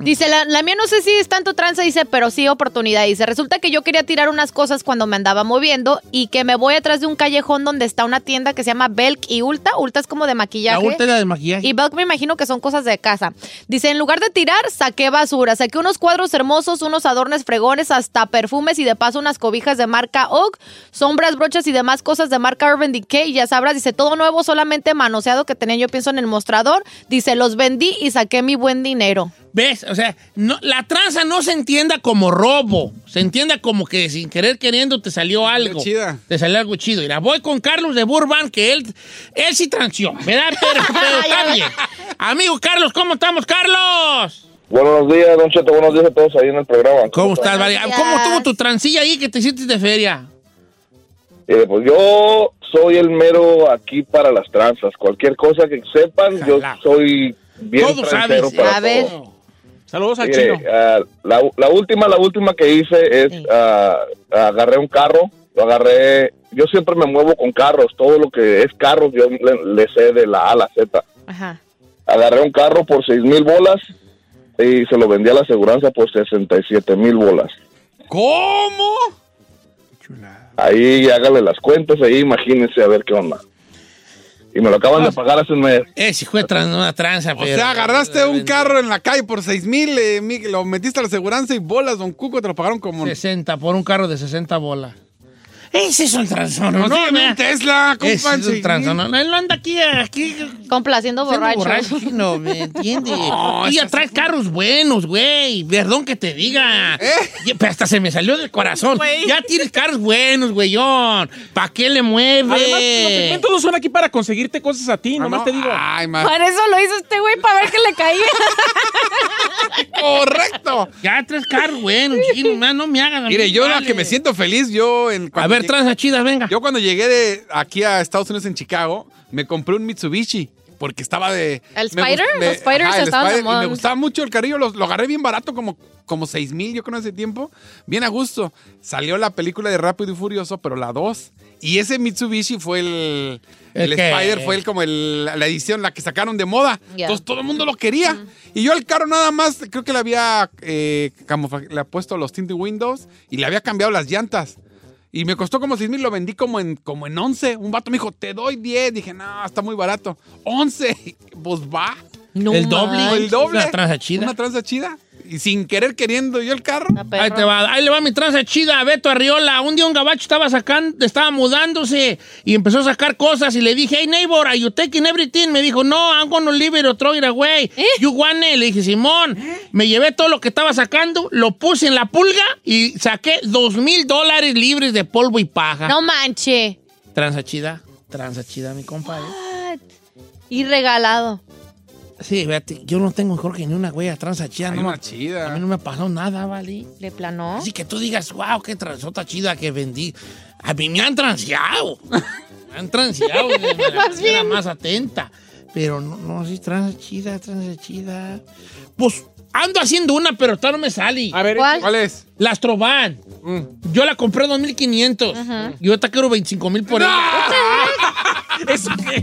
Dice, la, la mía no sé si es tanto tranza, dice, pero sí oportunidad. Dice, resulta que yo quería tirar unas cosas cuando me andaba moviendo y que me voy atrás de un callejón donde está una tienda que se llama Belk y Ulta. Ulta es como de maquillaje. La última era de maquillaje. Y Belk me imagino que son cosas de casa. Dice, en lugar de tirar, saqué basura. Saqué unos cuadros hermosos, unos adornes fregones, hasta perfumes y de paso unas cobijas de marca Oak, sombras, brochas y demás cosas de marca Urban Decay. Ya sabrás, dice, todo nuevo, solamente manoseado que tenía yo pienso en el mostrador. Dice, los vendí y saqué mi buen dinero. ¿Ves? O sea, no, la tranza no se entienda como robo. Se entienda como que sin querer queriendo te salió algo. chida. Te salió algo chido. Mira, voy con Carlos de Burbank, que él, él sí transió, ¿verdad? Pero, pero está bien. Amigo Carlos, ¿cómo estamos, Carlos? Buenos días, Don Cheto. Buenos días a todos ahí en el programa. ¿Cómo estás? Buenos ¿Cómo estuvo tu transilla ahí que te hiciste de feria? Eh, pues yo soy el mero aquí para las tranzas. Cualquier cosa que sepan, yo soy bien Todo sabes. para A ver. todo. Saludos al Mire, chino. ah, la, la última, la última que hice es Sí. ah, agarré un carro, lo agarré. Yo siempre me muevo con carros, todo lo que es carros yo le, le sé de la A a la Z. Ajá. Agarré un carro por seis mil bolas y se lo vendí a la aseguranza por 67 mil bolas. ¿Cómo? Ahí hágale las cuentas, ahí imagínense a ver qué onda. Y me lo acaban de pagar hace un mes. Eh, si fue tran- una tranza, O pero- sea, agarraste un carro en la calle por 6 mil, eh, mi- lo metiste a la aseguranza y bolas, don Cuco, te lo pagaron como... 60, por un carro de 60 bolas. Ese es un transón, ¿no? ¿no? un Tesla, Ese compa, en es un 6,000. transón. No, él no anda aquí, aquí Complaciendo borracho. borracho, no, ¿me entiendes? No, y traes carros buenos, güey. Perdón que te diga. ¿Eh? Hasta se me salió del corazón. Ya tienes carros buenos, güeyón. ¿Para qué le mueves? Además, los segmentos no son aquí para conseguirte cosas a ti, Ah, nomás no. te digo. Ay, ma- Para eso lo hizo este güey, para ver que le caía. correcto. Ya traes carros buenos, chino. man, No me mí, Mire, yo la que me siento feliz, yo... En, A cuando ver, llegué- tranza chida, venga. Yo cuando llegué de aquí a Estados Unidos en Chicago, me compré un Mitsubishi. Porque estaba de... ¿El Spider? gust- me- Los Spiders ajá, el estaban de Spider, Y moda. me gustaba mucho el carrillo. Lo, lo agarré bien barato, como, como 6 mil, yo creo, en ese tiempo. Bien a gusto. Salió la película de Rápido y Furioso, pero la 2. Y ese Mitsubishi fue el... ¿El? Spider fue el, como el- la edición, la que sacaron de moda. Entonces todo el mundo lo quería. Y yo al carro nada más, creo que le había, eh, le había puesto los tinted windows y le había cambiado las llantas. Y me costó como 6 mil, lo vendí como en, como en 11. Un vato me dijo, te doy 10. Dije, no, está muy barato. 11. Pues va. No El doble. El doble. Una tranza chida. Una tranza chida. Y sin querer queriendo yo el carro. Ahí te va, ahí le va mi tranza chida a Beto Arriola. Un día un gabacho estaba sacando, estaba mudándose y empezó a sacar cosas y le dije, hey neighbor, are you taking everything? Me dijo, no, I'm gonna leave it or throw it away. You want it? Le dije, Simón, me llevé todo lo que estaba sacando, lo puse en la pulga y saqué dos mil dólares libres de polvo y paja. No manche. Tranza chida, tranza chida, mi compadre. Y regalado. Sí, fíjate, yo no tengo, que ni una huella tranza chida. Hay no una chida. A mí no me ha pasado nada, ¿vale? ¿Le planó? Así que tú digas, wow, qué transota chida que vendí. A mí me han transeado. me han transeado Más bien. más atenta. Pero no, no, sí, tranza chida, tranza chida. Pues ando haciendo una, pero todavía no me sale. A ver, ¿Cuál? ¿Cuál es? La Astrovan. Yo la compré en 2500. Y ahorita quiero 25 mil por ella. ¿Eso qué?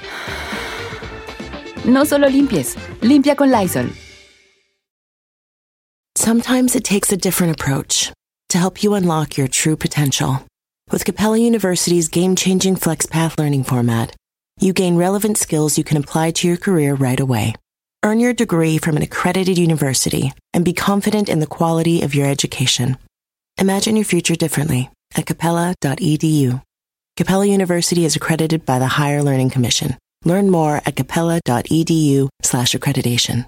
No solo limpies, limpia con Lysol. Sometimes it takes a different approach to help you unlock your true potential. With Capella University's game changing FlexPath learning format, you gain relevant skills you can apply to your career right away. Earn your degree from an accredited university and be confident in the quality of your education. Imagine your future differently at capella.edu. Capella University is accredited by the Higher Learning Commission. Learn more at capella.edu slash accreditation.